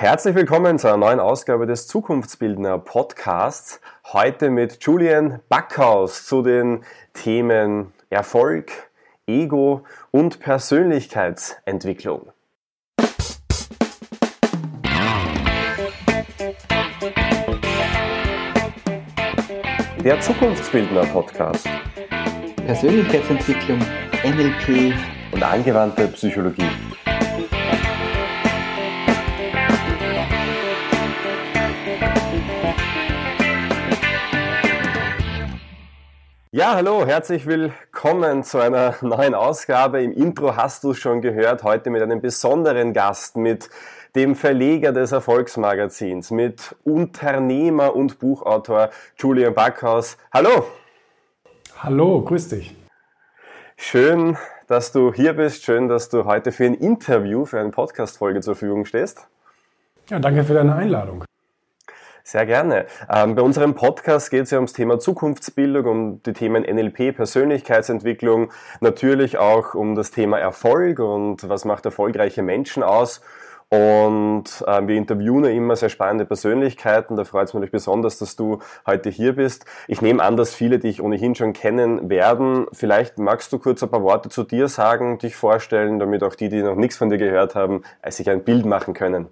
Herzlich willkommen zu einer neuen Ausgabe des Zukunftsbildner Podcasts. Heute mit Julian Backhaus zu den Themen Erfolg, Ego und Persönlichkeitsentwicklung. Der Zukunftsbildner Podcast. Persönlichkeitsentwicklung, NLP und angewandte Psychologie. Ja, hallo, herzlich willkommen zu einer neuen Ausgabe. Im Intro hast du schon gehört, heute mit einem besonderen Gast, mit dem Verleger des Erfolgsmagazins, mit Unternehmer und Buchautor Julian Backhaus. Hallo! Hallo, grüß dich. Schön, dass du hier bist. Schön, dass du heute für ein Interview, für eine Podcast-Folge zur Verfügung stehst. Ja, danke für deine Einladung. Sehr gerne. Ähm, bei unserem Podcast geht es ja ums Thema Zukunftsbildung, um die Themen NLP, Persönlichkeitsentwicklung, natürlich auch um das Thema Erfolg und was macht erfolgreiche Menschen aus. Und äh, wir interviewen ja immer sehr spannende Persönlichkeiten. Da freut es mich besonders, dass du heute hier bist. Ich nehme an, dass viele dich ohnehin schon kennen werden. Vielleicht magst du kurz ein paar Worte zu dir sagen, dich vorstellen, damit auch die, die noch nichts von dir gehört haben, sich ein Bild machen können.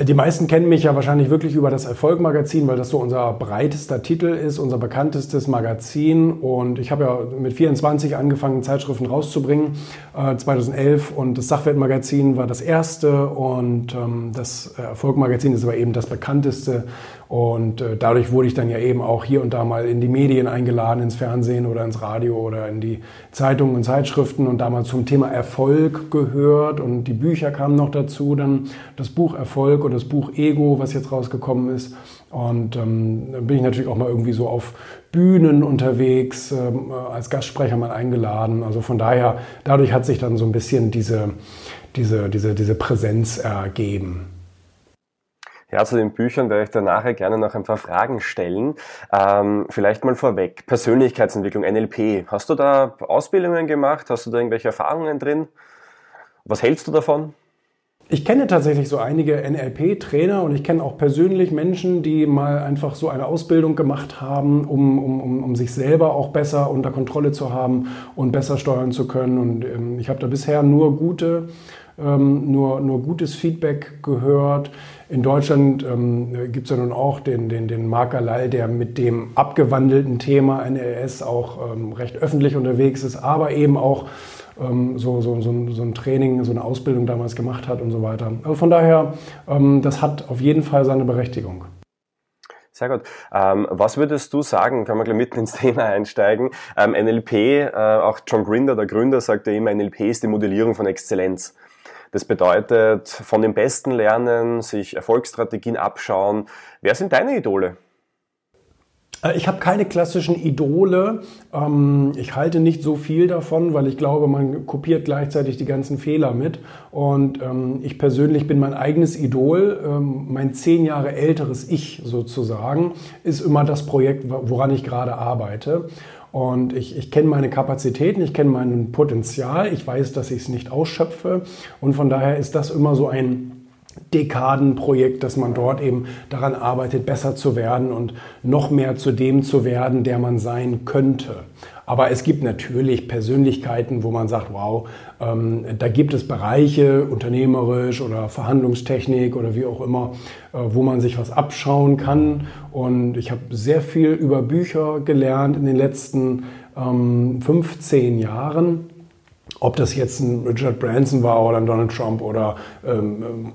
Die meisten kennen mich ja wahrscheinlich wirklich über das Erfolg-Magazin, weil das so unser breitester Titel ist, unser bekanntestes Magazin. Und ich habe ja mit 24 angefangen, Zeitschriften rauszubringen, äh, 2011. Und das Sachwertmagazin war das erste und ähm, das Erfolg-Magazin ist aber eben das bekannteste. Und äh, dadurch wurde ich dann ja eben auch hier und da mal in die Medien eingeladen, ins Fernsehen oder ins Radio oder in die Zeitungen und Zeitschriften und damals zum Thema Erfolg gehört. Und die Bücher kamen noch dazu, dann das Buch Erfolg oder das Buch Ego, was jetzt rausgekommen ist. Und ähm, dann bin ich natürlich auch mal irgendwie so auf Bühnen unterwegs, ähm, als Gastsprecher mal eingeladen. Also von daher, dadurch hat sich dann so ein bisschen diese, diese, diese, diese Präsenz ergeben. Ja, zu den Büchern werde ich da nachher gerne noch ein paar Fragen stellen. Ähm, vielleicht mal vorweg, Persönlichkeitsentwicklung, NLP. Hast du da Ausbildungen gemacht? Hast du da irgendwelche Erfahrungen drin? Was hältst du davon? Ich kenne tatsächlich so einige NLP-Trainer und ich kenne auch persönlich Menschen, die mal einfach so eine Ausbildung gemacht haben, um, um, um sich selber auch besser unter Kontrolle zu haben und besser steuern zu können. Und ähm, ich habe da bisher nur gute, ähm, nur, nur gutes Feedback gehört. In Deutschland ähm, gibt es ja nun auch den, den, den Mark Galal, der mit dem abgewandelten Thema NLS auch ähm, recht öffentlich unterwegs ist, aber eben auch so, so, so, so, ein Training, so eine Ausbildung damals gemacht hat und so weiter. Also von daher, ähm, das hat auf jeden Fall seine Berechtigung. Sehr gut. Ähm, was würdest du sagen, kann man gleich mitten ins Thema einsteigen? Ähm, NLP, äh, auch John Grinder, der Gründer, sagt ja immer, NLP ist die Modellierung von Exzellenz. Das bedeutet, von den Besten lernen, sich Erfolgsstrategien abschauen. Wer sind deine Idole? Äh, ich habe keine klassischen Idole. Ähm, ich halte nicht so viel davon, weil ich glaube, man kopiert gleichzeitig die ganzen Fehler mit. Und ähm, ich persönlich bin mein eigenes Idol. Ähm, mein zehn Jahre älteres Ich sozusagen ist immer das Projekt, woran ich gerade arbeite. Und ich, ich kenne meine Kapazitäten, ich kenne mein Potenzial, ich weiß, dass ich es nicht ausschöpfe. Und von daher ist das immer so ein Dekadenprojekt, dass man dort eben daran arbeitet, besser zu werden und noch mehr zu dem zu werden, der man sein könnte. Aber es gibt natürlich Persönlichkeiten, wo man sagt, wow, ähm, da gibt es Bereiche, unternehmerisch oder Verhandlungstechnik oder wie auch immer, äh, wo man sich was abschauen kann. Und ich habe sehr viel über Bücher gelernt in den letzten ähm, 15 Jahren ob das jetzt ein Richard Branson war oder ein Donald Trump oder ähm,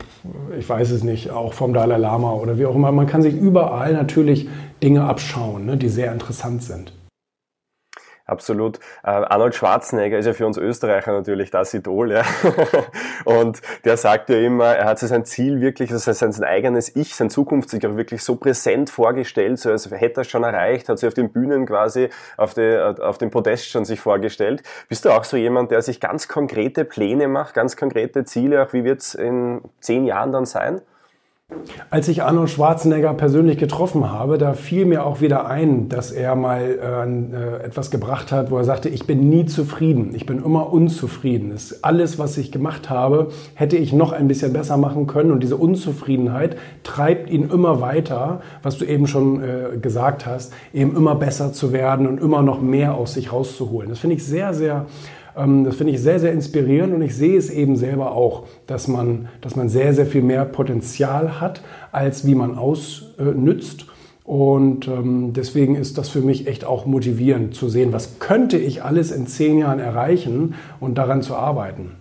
ich weiß es nicht, auch vom Dalai Lama oder wie auch immer. Man kann sich überall natürlich Dinge abschauen, ne, die sehr interessant sind. Absolut. Äh, Arnold Schwarzenegger ist ja für uns Österreicher natürlich das Idol, ja. Und der sagt ja immer, er hat sich sein Ziel wirklich, also sein, sein eigenes Ich, sein Zukunftssieg auch wirklich so präsent vorgestellt, so als hätte er es schon erreicht, hat sich auf den Bühnen quasi, auf, die, auf dem Podest schon sich vorgestellt. Bist du auch so jemand, der sich ganz konkrete Pläne macht, ganz konkrete Ziele, auch wie wird es in zehn Jahren dann sein? Als ich Arnold Schwarzenegger persönlich getroffen habe, da fiel mir auch wieder ein, dass er mal äh, etwas gebracht hat, wo er sagte, ich bin nie zufrieden, ich bin immer unzufrieden. Das alles, was ich gemacht habe, hätte ich noch ein bisschen besser machen können und diese Unzufriedenheit treibt ihn immer weiter, was du eben schon äh, gesagt hast, eben immer besser zu werden und immer noch mehr aus sich rauszuholen. Das finde ich sehr, sehr das finde ich sehr, sehr inspirierend und ich sehe es eben selber auch, dass man, dass man sehr, sehr viel mehr Potenzial hat, als wie man ausnützt. Und ähm, deswegen ist das für mich echt auch motivierend zu sehen, was könnte ich alles in zehn Jahren erreichen und daran zu arbeiten.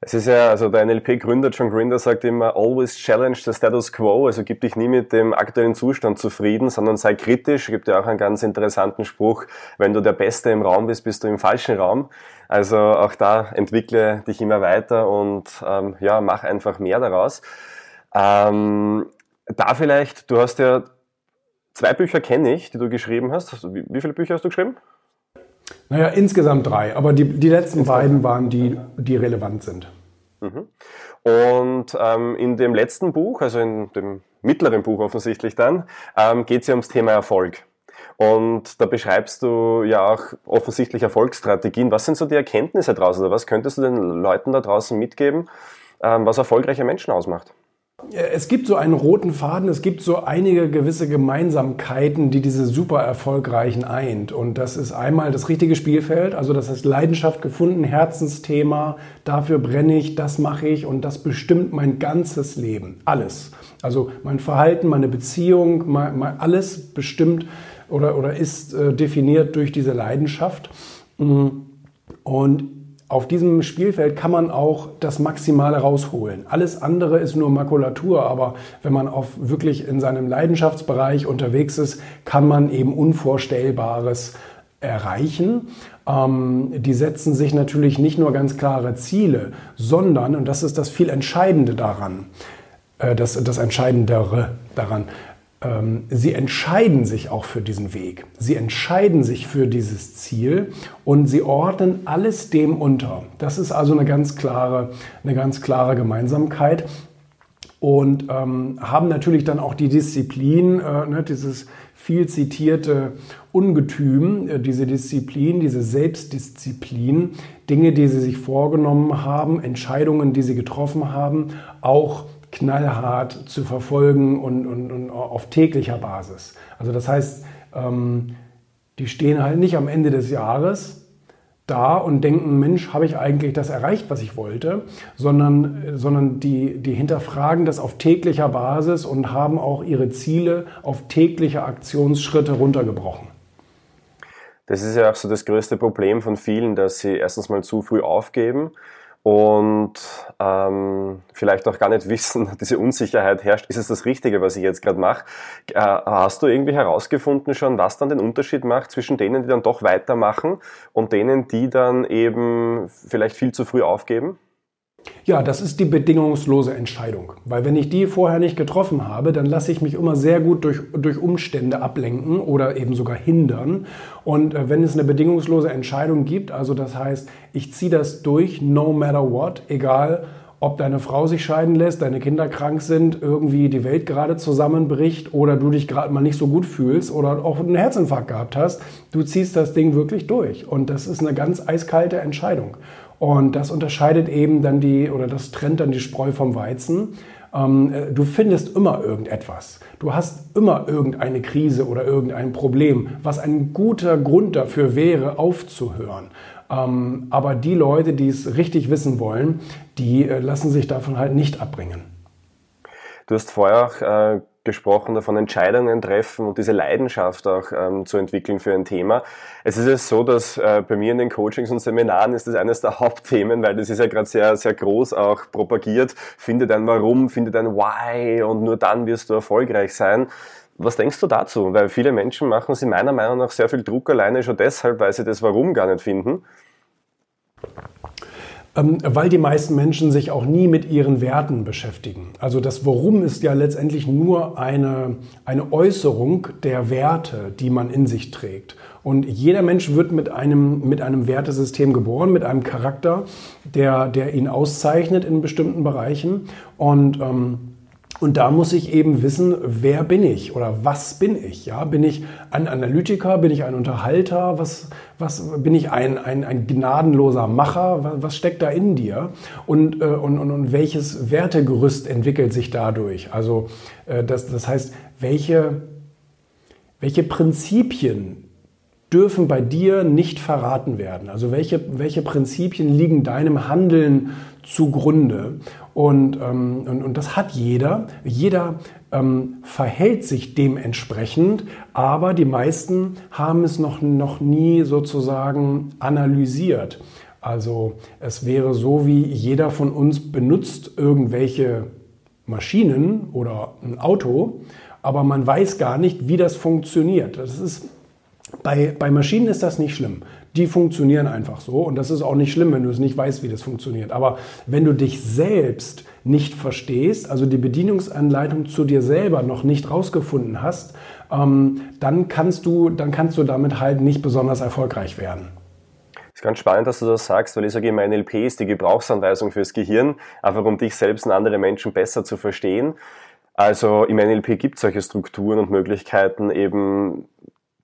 Es ist ja, also der NLP-Gründer John Grinder sagt immer, always challenge the status quo, also gib dich nie mit dem aktuellen Zustand zufrieden, sondern sei kritisch. Gibt ja auch einen ganz interessanten Spruch, wenn du der Beste im Raum bist, bist du im falschen Raum. Also auch da entwickle dich immer weiter und ähm, ja, mach einfach mehr daraus. Ähm, da vielleicht, du hast ja zwei Bücher kenne ich, die du geschrieben hast. Wie, wie viele Bücher hast du geschrieben? Naja, insgesamt drei, aber die, die letzten insgesamt. beiden waren die, die relevant sind. Mhm. Und ähm, in dem letzten Buch, also in dem mittleren Buch offensichtlich dann, ähm, geht es ja ums Thema Erfolg. Und da beschreibst du ja auch offensichtlich Erfolgsstrategien. Was sind so die Erkenntnisse daraus oder was könntest du den Leuten da draußen mitgeben, ähm, was erfolgreiche Menschen ausmacht? Es gibt so einen roten Faden, es gibt so einige gewisse Gemeinsamkeiten, die diese super erfolgreichen eint. Und das ist einmal das richtige Spielfeld, also das heißt Leidenschaft gefunden, Herzensthema, dafür brenne ich, das mache ich und das bestimmt mein ganzes Leben. Alles. Also mein Verhalten, meine Beziehung, mein, mein, alles bestimmt oder, oder ist äh, definiert durch diese Leidenschaft. Und auf diesem Spielfeld kann man auch das Maximale rausholen. Alles andere ist nur Makulatur, aber wenn man auf wirklich in seinem Leidenschaftsbereich unterwegs ist, kann man eben Unvorstellbares erreichen. Ähm, die setzen sich natürlich nicht nur ganz klare Ziele, sondern, und das ist das viel Entscheidende daran, äh, das, das Entscheidendere daran, sie entscheiden sich auch für diesen Weg. Sie entscheiden sich für dieses Ziel und sie ordnen alles dem unter. Das ist also eine ganz klare, eine ganz klare Gemeinsamkeit und ähm, haben natürlich dann auch die Disziplin, äh, ne, dieses viel zitierte Ungetüm, äh, diese Disziplin, diese Selbstdisziplin, Dinge, die sie sich vorgenommen haben, Entscheidungen, die sie getroffen haben, auch knallhart zu verfolgen und, und, und auf täglicher Basis. Also das heißt, ähm, die stehen halt nicht am Ende des Jahres da und denken, Mensch, habe ich eigentlich das erreicht, was ich wollte, sondern, sondern die, die hinterfragen das auf täglicher Basis und haben auch ihre Ziele auf tägliche Aktionsschritte runtergebrochen. Das ist ja auch so das größte Problem von vielen, dass sie erstens mal zu früh aufgeben und ähm, vielleicht auch gar nicht wissen, diese Unsicherheit herrscht, ist es das Richtige, was ich jetzt gerade mache. Äh, hast du irgendwie herausgefunden schon, was dann den Unterschied macht zwischen denen, die dann doch weitermachen und denen, die dann eben vielleicht viel zu früh aufgeben? Ja, das ist die bedingungslose Entscheidung. Weil wenn ich die vorher nicht getroffen habe, dann lasse ich mich immer sehr gut durch, durch Umstände ablenken oder eben sogar hindern. Und äh, wenn es eine bedingungslose Entscheidung gibt, also das heißt, ich ziehe das durch, no matter what, egal ob deine Frau sich scheiden lässt, deine Kinder krank sind, irgendwie die Welt gerade zusammenbricht oder du dich gerade mal nicht so gut fühlst oder auch einen Herzinfarkt gehabt hast, du ziehst das Ding wirklich durch. Und das ist eine ganz eiskalte Entscheidung. Und das unterscheidet eben dann die, oder das trennt dann die Spreu vom Weizen. Ähm, äh, du findest immer irgendetwas. Du hast immer irgendeine Krise oder irgendein Problem, was ein guter Grund dafür wäre, aufzuhören. Ähm, aber die Leute, die es richtig wissen wollen, die äh, lassen sich davon halt nicht abbringen. Du hast vorher auch äh, gesprochen, davon Entscheidungen treffen und diese Leidenschaft auch ähm, zu entwickeln für ein Thema. Es ist ja so, dass äh, bei mir in den Coachings und Seminaren ist das eines der Hauptthemen, weil das ist ja gerade sehr, sehr groß auch propagiert. Finde dein Warum, finde dein Why und nur dann wirst du erfolgreich sein. Was denkst du dazu? Weil viele Menschen machen sie meiner Meinung nach sehr viel Druck alleine schon deshalb, weil sie das Warum gar nicht finden. Ähm, weil die meisten Menschen sich auch nie mit ihren Werten beschäftigen. Also das Worum ist ja letztendlich nur eine, eine Äußerung der Werte, die man in sich trägt. Und jeder Mensch wird mit einem, mit einem Wertesystem geboren, mit einem Charakter, der, der ihn auszeichnet in bestimmten Bereichen. Und ähm, und da muss ich eben wissen, wer bin ich oder was bin ich? Ja, bin ich ein Analytiker? Bin ich ein Unterhalter? Was, was bin ich ein, ein, ein gnadenloser Macher? Was, steckt da in dir? Und, äh, und, und, und welches Wertegerüst entwickelt sich dadurch? Also äh, das, das heißt, welche, welche Prinzipien dürfen bei dir nicht verraten werden? Also welche, welche Prinzipien liegen deinem Handeln zugrunde. Und, ähm, und, und das hat jeder. Jeder ähm, verhält sich dementsprechend, aber die meisten haben es noch, noch nie sozusagen analysiert. Also es wäre so, wie jeder von uns benutzt irgendwelche Maschinen oder ein Auto, aber man weiß gar nicht, wie das funktioniert. Das ist, bei, bei Maschinen ist das nicht schlimm die funktionieren einfach so. Und das ist auch nicht schlimm, wenn du es nicht weißt, wie das funktioniert. Aber wenn du dich selbst nicht verstehst, also die Bedienungsanleitung zu dir selber noch nicht rausgefunden hast, ähm, dann, kannst du, dann kannst du damit halt nicht besonders erfolgreich werden. ist ganz spannend, dass du das sagst, weil ich sage immer, NLP ist die Gebrauchsanweisung fürs Gehirn, einfach um dich selbst und andere Menschen besser zu verstehen. Also im NLP gibt es solche Strukturen und Möglichkeiten, eben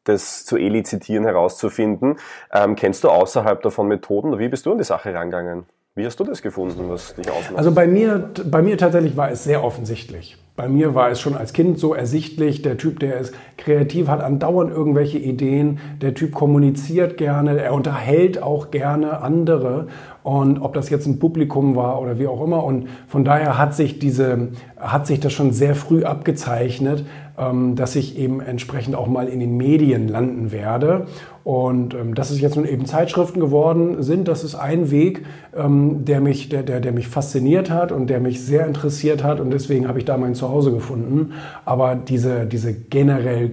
das zu elizitieren, herauszufinden. Ähm, kennst du außerhalb davon Methoden? Wie bist du an die Sache rangegangen? Wie hast du das gefunden, was dich ausmacht? Also bei mir, bei mir tatsächlich war es sehr offensichtlich. Bei mir war es schon als Kind so ersichtlich, der Typ, der ist kreativ, hat andauernd irgendwelche Ideen, der Typ kommuniziert gerne, er unterhält auch gerne andere und ob das jetzt ein Publikum war oder wie auch immer. Und von daher hat sich diese, hat sich das schon sehr früh abgezeichnet, ähm, dass ich eben entsprechend auch mal in den Medien landen werde. Und ähm, dass es jetzt nun eben Zeitschriften geworden sind, das ist ein Weg, ähm, der, mich, der, der, der mich fasziniert hat und der mich sehr interessiert hat. Und deswegen habe ich da mein Zuhause gefunden. Aber diese, diese generell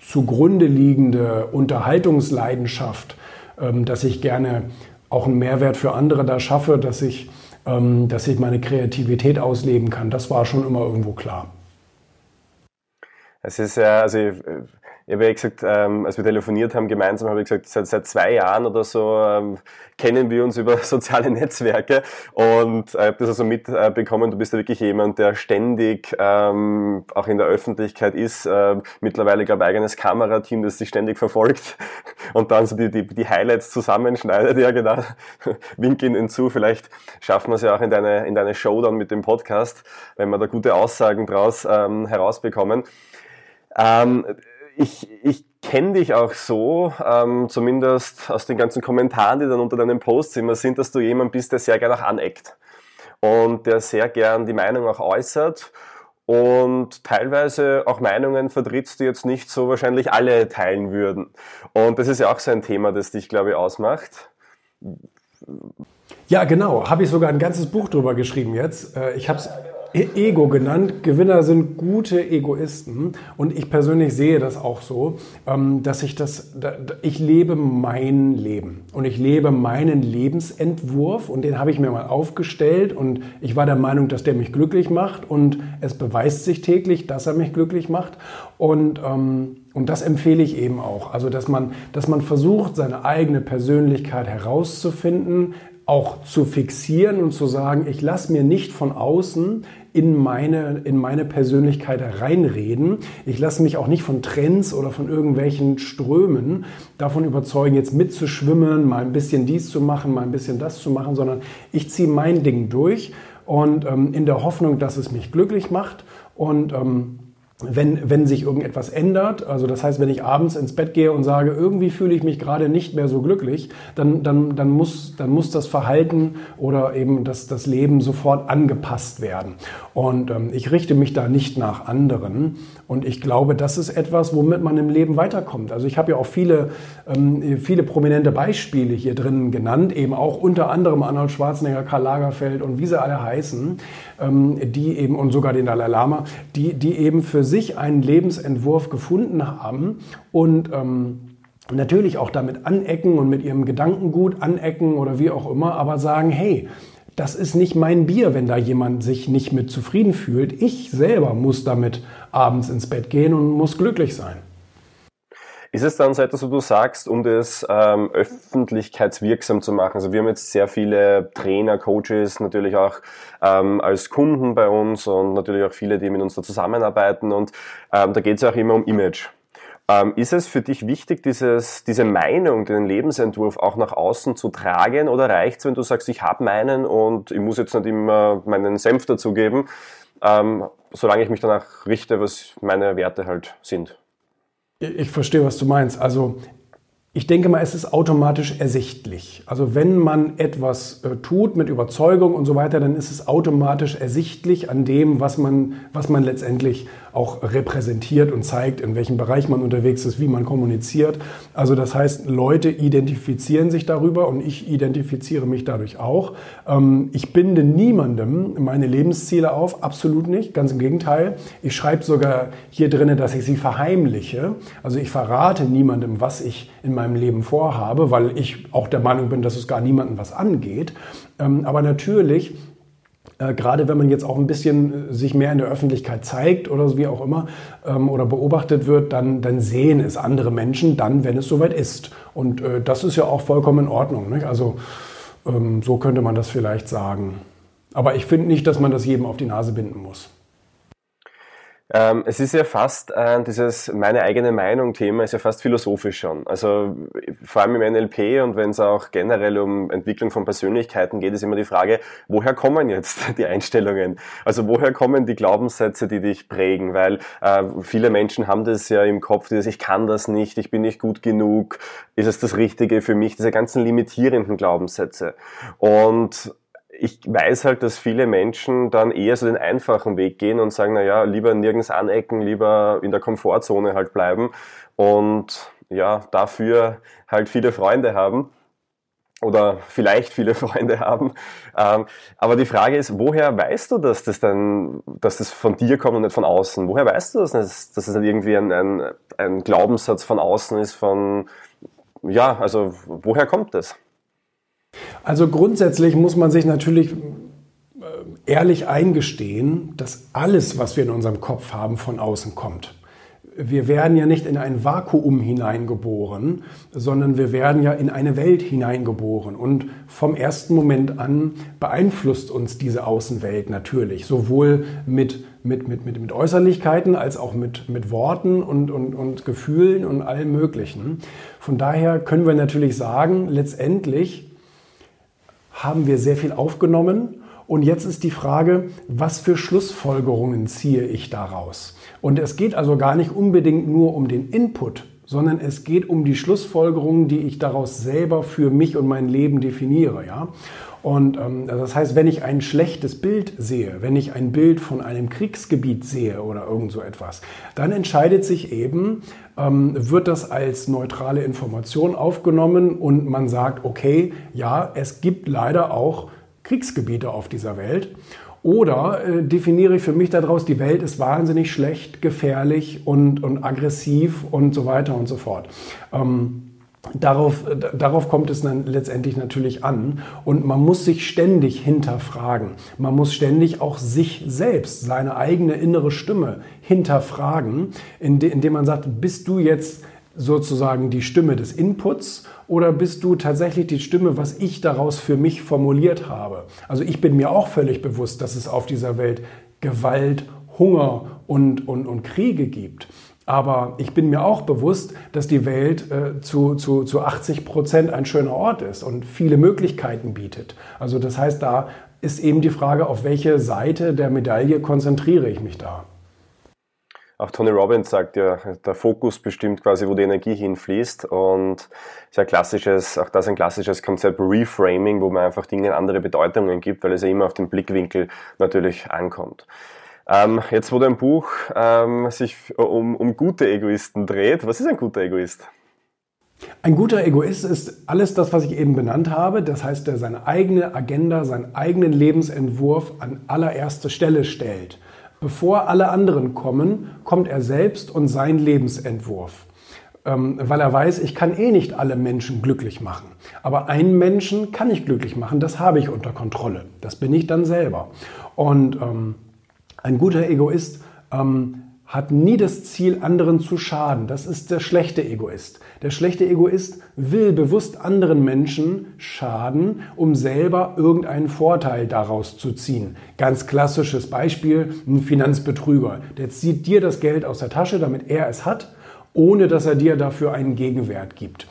zugrunde liegende Unterhaltungsleidenschaft, dass ich gerne auch einen Mehrwert für andere da schaffe, dass ich, ähm, dass ich meine Kreativität ausleben kann. Das war schon immer irgendwo klar. Es ist ja, also ich, habe ja gesagt, ähm, als wir telefoniert haben gemeinsam, habe ich gesagt, seit, seit zwei Jahren oder so ähm, kennen wir uns über soziale Netzwerke und äh, habe das also mitbekommen, du bist ja wirklich jemand, der ständig ähm, auch in der Öffentlichkeit ist, äh, mittlerweile, glaube ich, eigenes Kamerateam, das sich ständig verfolgt und dann so die, die, die Highlights zusammenschneidet. Ja, genau. Wink ihnen zu, vielleicht schaffen wir es ja auch in deine, in deine Show dann mit dem Podcast, wenn wir da gute Aussagen draus ähm, herausbekommen. Ähm, ich, ich kenne dich auch so, ähm, zumindest aus den ganzen Kommentaren, die dann unter deinen Posts immer sind, dass du jemand bist, der sehr gerne auch aneckt und der sehr gern die Meinung auch äußert und teilweise auch Meinungen vertrittst, die jetzt nicht so wahrscheinlich alle teilen würden. Und das ist ja auch so ein Thema, das dich, glaube ich, ausmacht. Ja, genau. Habe ich sogar ein ganzes Buch drüber geschrieben jetzt. Äh, ich habe es Ego genannt. Gewinner sind gute Egoisten. Und ich persönlich sehe das auch so, ähm, dass ich das, ich lebe mein Leben. Und ich lebe meinen Lebensentwurf. Und den habe ich mir mal aufgestellt. Und ich war der Meinung, dass der mich glücklich macht. Und es beweist sich täglich, dass er mich glücklich macht. Und, ähm, und das empfehle ich eben auch. Also, dass man, dass man versucht, seine eigene Persönlichkeit herauszufinden, auch zu fixieren und zu sagen, ich lasse mir nicht von außen in meine, in meine Persönlichkeit reinreden. Ich lasse mich auch nicht von Trends oder von irgendwelchen Strömen davon überzeugen, jetzt mitzuschwimmen, mal ein bisschen dies zu machen, mal ein bisschen das zu machen, sondern ich ziehe mein Ding durch und ähm, in der Hoffnung, dass es mich glücklich macht und ähm, wenn, wenn sich irgendetwas ändert, also das heißt, wenn ich abends ins Bett gehe und sage, irgendwie fühle ich mich gerade nicht mehr so glücklich, dann, dann, dann, muss, dann muss das Verhalten oder eben das, das Leben sofort angepasst werden. Und ähm, ich richte mich da nicht nach anderen. Und ich glaube, das ist etwas, womit man im Leben weiterkommt. Also ich habe ja auch viele, ähm, viele prominente Beispiele hier drin genannt, eben auch unter anderem Arnold Schwarzenegger, Karl Lagerfeld und wie sie alle heißen, ähm, die eben, und sogar den Dalai Lama, die, die eben für sich einen Lebensentwurf gefunden haben und, ähm, natürlich auch damit anecken und mit ihrem Gedankengut anecken oder wie auch immer, aber sagen, hey, das ist nicht mein Bier, wenn da jemand sich nicht mit zufrieden fühlt. Ich selber muss damit abends ins Bett gehen und muss glücklich sein. Ist es dann so etwas, wo du sagst, um das ähm, öffentlichkeitswirksam zu machen? Also wir haben jetzt sehr viele Trainer, Coaches, natürlich auch ähm, als Kunden bei uns und natürlich auch viele, die mit uns da zusammenarbeiten und ähm, da geht es ja auch immer um Image. Ähm, ist es für dich wichtig, dieses, diese Meinung, den Lebensentwurf auch nach außen zu tragen oder reicht es, wenn du sagst, ich habe meinen und ich muss jetzt nicht immer meinen Senf dazugeben, ähm, solange ich mich danach richte, was meine Werte halt sind? Ich verstehe, was du meinst. Also ich denke mal, es ist automatisch ersichtlich. Also wenn man etwas äh, tut mit Überzeugung und so weiter, dann ist es automatisch ersichtlich an dem, was man, was man letztendlich auch repräsentiert und zeigt, in welchem Bereich man unterwegs ist, wie man kommuniziert. Also das heißt, Leute identifizieren sich darüber und ich identifiziere mich dadurch auch. Ähm, ich binde niemandem meine Lebensziele auf, absolut nicht, ganz im Gegenteil. Ich schreibe sogar hier drinnen, dass ich sie verheimliche. Also ich verrate niemandem, was ich in meinem Leben vorhabe, weil ich auch der Meinung bin, dass es gar niemandem was angeht. Ähm, aber natürlich äh, gerade wenn man jetzt auch ein bisschen äh, sich mehr in der Öffentlichkeit zeigt oder wie auch immer ähm, oder beobachtet wird, dann, dann sehen es andere Menschen dann, wenn es soweit ist. Und äh, das ist ja auch vollkommen in Ordnung. Nicht? Also ähm, so könnte man das vielleicht sagen. Aber ich finde nicht, dass man das jedem auf die Nase binden muss. Ähm, es ist ja fast äh, dieses meine eigene Meinung Thema ist ja fast philosophisch schon. Also vor allem im NLP und wenn es auch generell um Entwicklung von Persönlichkeiten geht, ist immer die Frage, woher kommen jetzt die Einstellungen? Also woher kommen die Glaubenssätze, die dich prägen? Weil äh, viele Menschen haben das ja im Kopf, dieses ich kann das nicht, ich bin nicht gut genug, ist es das Richtige für mich? Diese ganzen limitierenden Glaubenssätze. Und ich weiß halt, dass viele Menschen dann eher so den einfachen Weg gehen und sagen, na ja, lieber nirgends anecken, lieber in der Komfortzone halt bleiben und ja, dafür halt viele Freunde haben oder vielleicht viele Freunde haben. Ähm, aber die Frage ist, woher weißt du, dass das dann, dass das von dir kommt und nicht von außen? Woher weißt du das, dass, es nicht irgendwie ein, ein, ein Glaubenssatz von außen ist, von, ja, also woher kommt das? Also grundsätzlich muss man sich natürlich äh, ehrlich eingestehen, dass alles, was wir in unserem Kopf haben, von außen kommt. Wir werden ja nicht in ein Vakuum hineingeboren, sondern wir werden ja in eine Welt hineingeboren. Und vom ersten Moment an beeinflusst uns diese Außenwelt natürlich, sowohl mit, mit, mit, mit, mit Äußerlichkeiten als auch mit, mit Worten und, und, und Gefühlen und allem Möglichen. Von daher können wir natürlich sagen, letztendlich haben wir sehr viel aufgenommen. Und jetzt ist die Frage, was für Schlussfolgerungen ziehe ich daraus? Und es geht also gar nicht unbedingt nur um den Input, sondern es geht um die Schlussfolgerungen, die ich daraus selber für mich und mein Leben definiere. Ja? Und ähm, also das heißt, wenn ich ein schlechtes Bild sehe, wenn ich ein Bild von einem Kriegsgebiet sehe oder irgend so etwas, dann entscheidet sich eben, ähm, wird das als neutrale Information aufgenommen und man sagt, okay, ja, es gibt leider auch Kriegsgebiete auf dieser Welt. Oder äh, definiere ich für mich daraus, die Welt ist wahnsinnig schlecht, gefährlich und, und aggressiv und so weiter und so fort. Ähm, Darauf, darauf kommt es dann letztendlich natürlich an. Und man muss sich ständig hinterfragen. Man muss ständig auch sich selbst, seine eigene innere Stimme hinterfragen, indem man sagt, bist du jetzt sozusagen die Stimme des Inputs oder bist du tatsächlich die Stimme, was ich daraus für mich formuliert habe? Also ich bin mir auch völlig bewusst, dass es auf dieser Welt Gewalt, Hunger und, und, und Kriege gibt. Aber ich bin mir auch bewusst, dass die Welt äh, zu, zu, zu 80 Prozent ein schöner Ort ist und viele Möglichkeiten bietet. Also das heißt, da ist eben die Frage, auf welche Seite der Medaille konzentriere ich mich da. Auch Tony Robbins sagt ja, der Fokus bestimmt quasi, wo die Energie hinfließt. Und ist ja klassisches, auch das ein klassisches Konzept Reframing, wo man einfach Dingen andere Bedeutungen gibt, weil es ja immer auf den Blickwinkel natürlich ankommt. Ähm, jetzt, wo dein Buch ähm, sich um, um gute Egoisten dreht, was ist ein guter Egoist? Ein guter Egoist ist alles das, was ich eben benannt habe. Das heißt, der seine eigene Agenda, seinen eigenen Lebensentwurf an allererste Stelle stellt. Bevor alle anderen kommen, kommt er selbst und sein Lebensentwurf. ähm, weil er weiß, ich kann eh nicht alle Menschen glücklich machen. Aber einen Menschen kann ich glücklich machen, das habe ich unter Kontrolle. Das bin ich dann selber. Und ähm, ein guter Egoist ähm, hat nie das Ziel, anderen zu schaden. Das ist der schlechte Egoist. Der schlechte Egoist will bewusst anderen Menschen schaden, um selber irgendeinen Vorteil daraus zu ziehen. Ganz klassisches Beispiel, ein Finanzbetrüger. Der zieht dir das Geld aus der Tasche, damit er es hat, ohne dass er dir dafür einen Gegenwert gibt.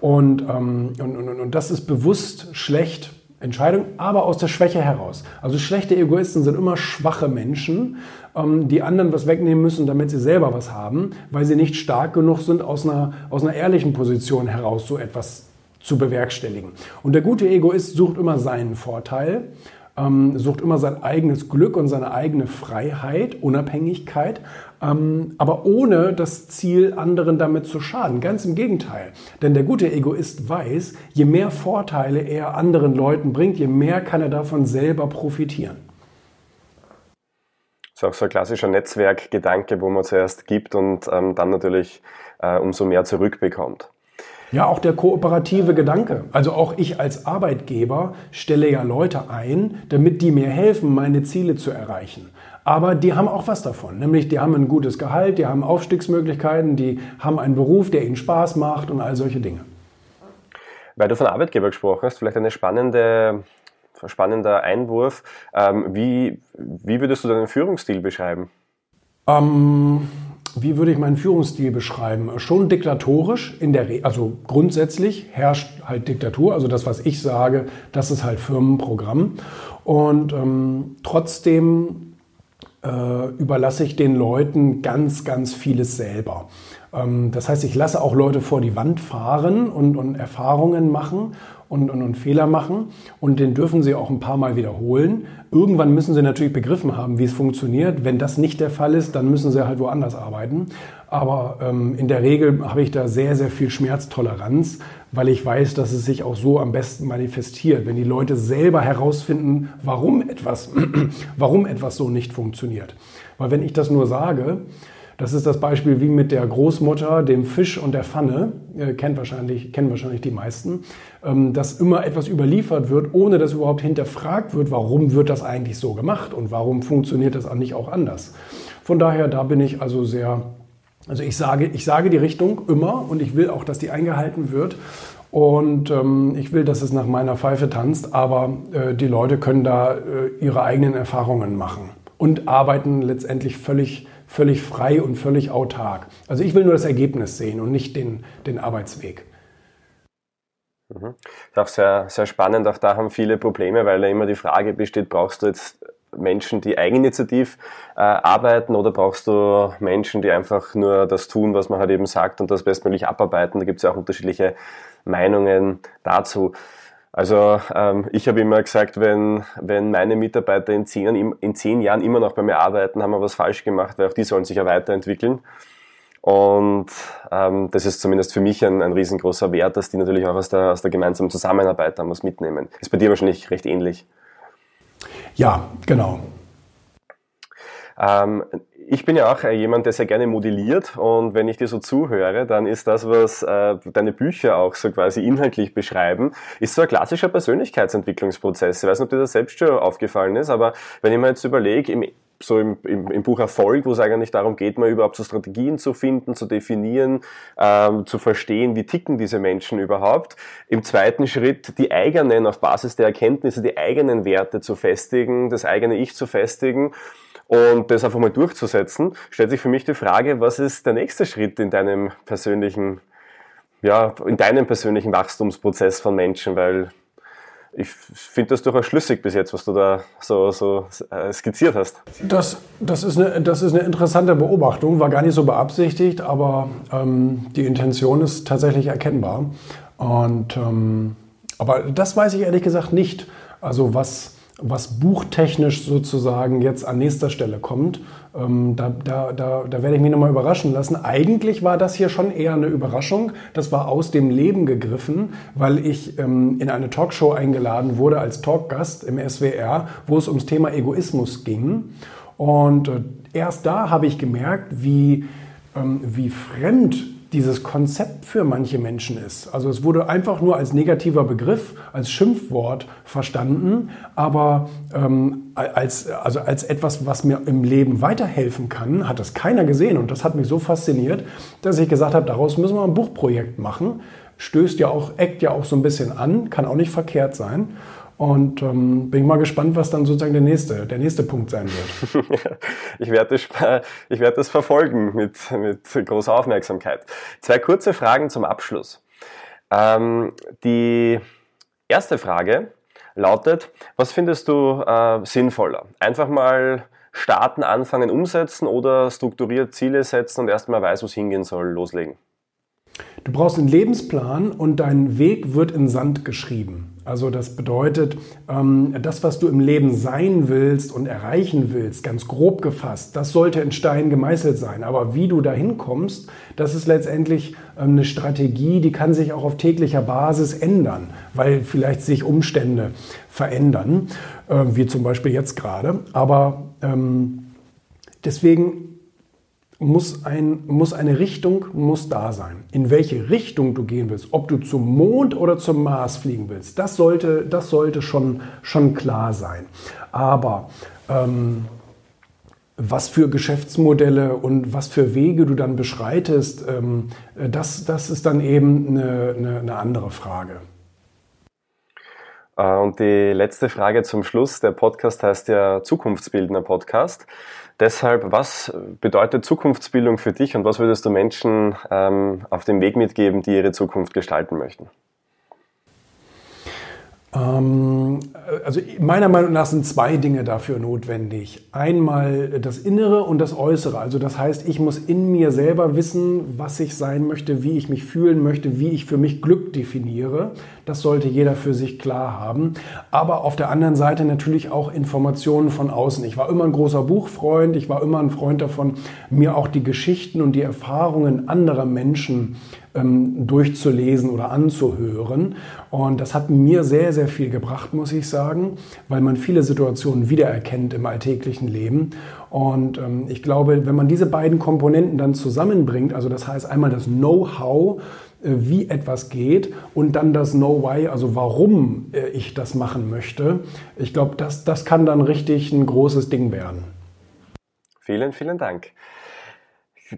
Und, ähm, und, und, und das ist bewusst schlecht Entscheidung, aber aus der Schwäche heraus. Also schlechte Egoisten sind immer schwache Menschen, ähm, die anderen was wegnehmen müssen, damit sie selber was haben, weil sie nicht stark genug sind, aus einer, aus einer ehrlichen Position heraus so etwas zu bewerkstelligen. Und der gute Egoist sucht immer seinen Vorteil, ähm, sucht immer sein eigenes Glück und seine eigene Freiheit, Unabhängigkeit, aber ohne das Ziel, anderen damit zu schaden. Ganz im Gegenteil. Denn der gute Egoist weiß, je mehr Vorteile er anderen Leuten bringt, je mehr kann er davon selber profitieren. Das ist auch so ein klassischer Netzwerkgedanke, wo man zuerst gibt und ähm, dann natürlich äh, umso mehr zurückbekommt. Ja, auch der kooperative Gedanke. Also auch ich als Arbeitgeber stelle ja Leute ein, damit die mir helfen, meine Ziele zu erreichen. Aber die haben auch was davon, nämlich die haben ein gutes Gehalt, die haben Aufstiegsmöglichkeiten, die haben einen Beruf, der ihnen Spaß macht und all solche Dinge. Weil du von Arbeitgeber gesprochen hast, vielleicht eine spannende, spannender Einwurf. Ähm, wie, wie würdest du deinen Führungsstil beschreiben? Ähm, wie würde ich meinen Führungsstil beschreiben? Schon diktatorisch in der, Re also grundsätzlich herrscht halt Diktatur, also das, was ich sage, das ist halt Firmenprogramm. Und ähm, trotzdem äh, überlasse ich den Leuten ganz, ganz vieles selber. Ähm, das heißt, ich lasse auch Leute vor die Wand fahren und, und Erfahrungen machen und, und, und Fehler machen und den dürfen sie auch ein paar Mal wiederholen. Irgendwann müssen sie natürlich begriffen haben, wie es funktioniert. Wenn das nicht der Fall ist, dann müssen sie halt woanders arbeiten. Aber ähm, in der Regel habe ich da sehr, sehr viel Schmerztoleranz, weil ich weiß, dass es sich auch so am besten manifestiert, wenn die Leute selber herausfinden, warum etwas, warum etwas so nicht funktioniert. Weil wenn ich das nur sage, das ist das Beispiel wie mit der Großmutter, dem Fisch und der Pfanne, äh, kennt wahrscheinlich, kennen wahrscheinlich die meisten, ähm, dass immer etwas überliefert wird, ohne dass überhaupt hinterfragt wird, warum wird das eigentlich so gemacht und warum funktioniert das nicht auch anders. Von daher, da bin ich also sehr, also ich sage, ich sage die Richtung immer und ich will auch, dass die eingehalten wird. Und ähm, ich will, dass es nach meiner Pfeife tanzt, aber äh, die Leute können da äh, ihre eigenen Erfahrungen machen und arbeiten letztendlich völlig völlig frei und völlig autark. Also ich will nur das Ergebnis sehen und nicht den, den Arbeitsweg. Mhm. ist auch sehr, sehr spannend. Auch da haben viele Probleme, weil da immer die Frage besteht, brauchst du jetzt Menschen, die eigeninitiativ äh, arbeiten oder brauchst du Menschen, die einfach nur das tun, was man halt eben sagt und das bestmöglich abarbeiten? Da gibt es ja auch unterschiedliche Meinungen dazu. Also ähm, ich habe immer gesagt, wenn, wenn meine Mitarbeiter in zehn, in zehn Jahren immer noch bei mir arbeiten, haben wir was falsch gemacht, weil auch die sollen sich ja weiterentwickeln. Und ähm, das ist zumindest für mich ein, ein riesengroßer Wert, dass die natürlich auch aus der, aus der gemeinsamen Zusammenarbeit dann was mitnehmen. Ist bei dir wahrscheinlich recht ähnlich. Ja, genau. Ähm, ich bin ja auch äh, jemand, der sehr gerne modelliert und wenn ich dir so zuhöre, dann ist das, was äh, deine Bücher auch so quasi inhaltlich beschreiben, ist so ein klassischer Persönlichkeitsentwicklungsprozess. Ich weiß nicht, ob dir das selbst schon aufgefallen ist, aber wenn ich mir jetzt überlege, im so im, im, im Buch Erfolg, wo es eigentlich darum geht, mal überhaupt so Strategien zu finden, zu definieren, ähm, zu verstehen, wie ticken diese Menschen überhaupt. Im zweiten Schritt die eigenen, auf Basis der Erkenntnisse, die eigenen Werte zu festigen, das eigene Ich zu festigen und das einfach mal durchzusetzen, stellt sich für mich die Frage, was ist der nächste Schritt in deinem persönlichen, ja, in deinem persönlichen Wachstumsprozess von Menschen, weil ich finde das durchaus schlüssig bis jetzt, was du da so, so äh, skizziert hast. Das, das, ist eine, das ist eine interessante Beobachtung, war gar nicht so beabsichtigt, aber ähm, die Intention ist tatsächlich erkennbar. Und, ähm, aber das weiß ich ehrlich gesagt nicht. Also was, was buchtechnisch sozusagen jetzt an nächster Stelle kommt, ähm, da, da, da, da werde ich mich nochmal überraschen lassen. Eigentlich war das hier schon eher eine Überraschung. Das war aus dem Leben gegriffen, weil ich ähm, in eine Talkshow eingeladen wurde als Talkgast im SWR, wo es ums Thema Egoismus ging. Und äh, erst da habe ich gemerkt, wie, ähm, wie fremd dieses Konzept für manche Menschen ist. Also es wurde einfach nur als negativer Begriff, als Schimpfwort verstanden, aber ähm, als, also als etwas, was mir im Leben weiterhelfen kann, hat das keiner gesehen. Und das hat mich so fasziniert, dass ich gesagt habe, daraus müssen wir ein Buchprojekt machen. Stößt ja auch, eckt ja auch so ein bisschen an, kann auch nicht verkehrt sein. Und ähm, bin mal gespannt, was dann sozusagen der nächste, der nächste Punkt sein wird. ich werde das, ich werde das verfolgen mit, mit großer Aufmerksamkeit. Zwei kurze Fragen zum Abschluss. Ähm, die erste Frage lautet, was findest du äh, sinnvoller? Einfach mal starten, anfangen, umsetzen oder strukturiert Ziele setzen und erstmal weiß, wo es hingehen soll, loslegen? Du brauchst einen Lebensplan und dein Weg wird in Sand geschrieben. Also das bedeutet, ähm, das, was du im Leben sein willst und erreichen willst, ganz grob gefasst, das sollte in Stein gemeißelt sein. Aber wie du dahin kommst, das ist letztendlich ähm, eine Strategie, die kann sich auch auf täglicher Basis ändern, weil vielleicht sich Umstände verändern, äh, wie zum Beispiel jetzt gerade. Aber ähm, deswegen muss, ein, muss eine Richtung muss da sein. In welche Richtung du gehen willst, ob du zum Mond oder zum Mars fliegen willst, das sollte, das sollte schon, schon klar sein. Aber ähm, was für Geschäftsmodelle und was für Wege du dann beschreitest, ähm, das, das ist dann eben eine, eine, eine andere Frage. Äh, und die letzte Frage zum Schluss. Der Podcast heißt ja Zukunftsbildender Podcast. Deshalb, was bedeutet Zukunftsbildung für dich und was würdest du Menschen ähm, auf dem Weg mitgeben, die ihre Zukunft gestalten möchten? Ähm, also meiner Meinung nach sind zwei Dinge dafür notwendig. Einmal das Innere und das Äußere. Also das heißt, ich muss in mir selber wissen, was ich sein möchte, wie ich mich fühlen möchte, wie ich für mich Glück definiere. Das sollte jeder für sich klar haben. Aber auf der anderen Seite natürlich auch Informationen von außen. Ich war immer ein großer Buchfreund. Ich war immer ein Freund davon, mir auch die Geschichten und die Erfahrungen anderer Menschen ähm, durchzulesen oder anzuhören. Und das hat mir sehr, sehr viel gebracht, muss ich sagen, weil man viele Situationen wiedererkennt im alltäglichen Leben. Und ähm, ich glaube, wenn man diese beiden Komponenten dann zusammenbringt, also das heißt einmal das Know-how, äh, wie etwas geht und dann das Know-why, also warum äh, ich das machen möchte. Ich glaube, das, das kann dann richtig ein großes Ding werden. Vielen, vielen Dank.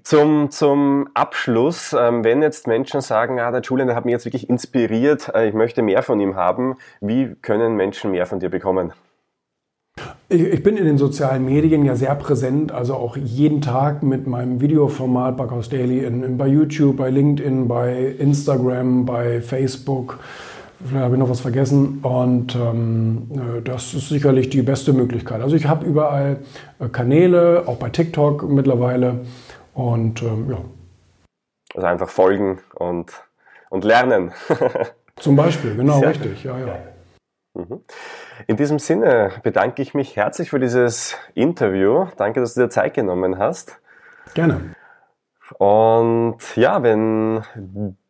Zum, zum Abschluss, ähm, wenn jetzt Menschen sagen, ah, der Julian, der hat mich jetzt wirklich inspiriert, äh, ich möchte mehr von ihm haben, wie können Menschen mehr von dir bekommen? Ich, ich bin in den sozialen Medien ja sehr präsent, also auch jeden Tag mit meinem Videoformat Backhaus Daily in, in, bei YouTube, bei LinkedIn, bei Instagram, bei Facebook. Vielleicht habe ich noch was vergessen. Und ähm, äh, das ist sicherlich die beste Möglichkeit. Also ich habe überall äh, Kanäle, auch bei TikTok mittlerweile. Und ähm, ja. Also einfach folgen und, und lernen. Zum Beispiel, genau, Sehr richtig. Ja, ja. Mhm. In diesem Sinne bedanke ich mich herzlich für dieses Interview. Danke, dass du dir Zeit genommen hast. Gerne. Und ja, wenn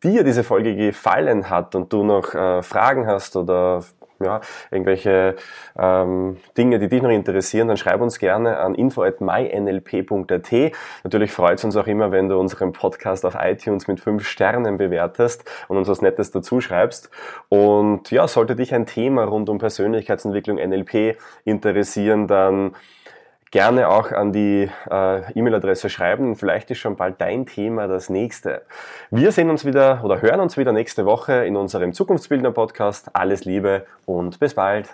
dir diese Folge gefallen hat und du noch äh, Fragen hast oder ja, irgendwelche ähm, Dinge, die dich noch interessieren, dann schreib uns gerne an info.mynlp.at. Natürlich freut es uns auch immer, wenn du unseren Podcast auf iTunes mit fünf Sternen bewertest und uns was Nettes dazu schreibst. Und ja, sollte dich ein Thema rund um Persönlichkeitsentwicklung NLP interessieren, dann gerne auch an die äh, E-Mail-Adresse schreiben. Vielleicht ist schon bald dein Thema das nächste. Wir sehen uns wieder oder hören uns wieder nächste Woche in unserem Zukunftsbildner Podcast. Alles Liebe und bis bald.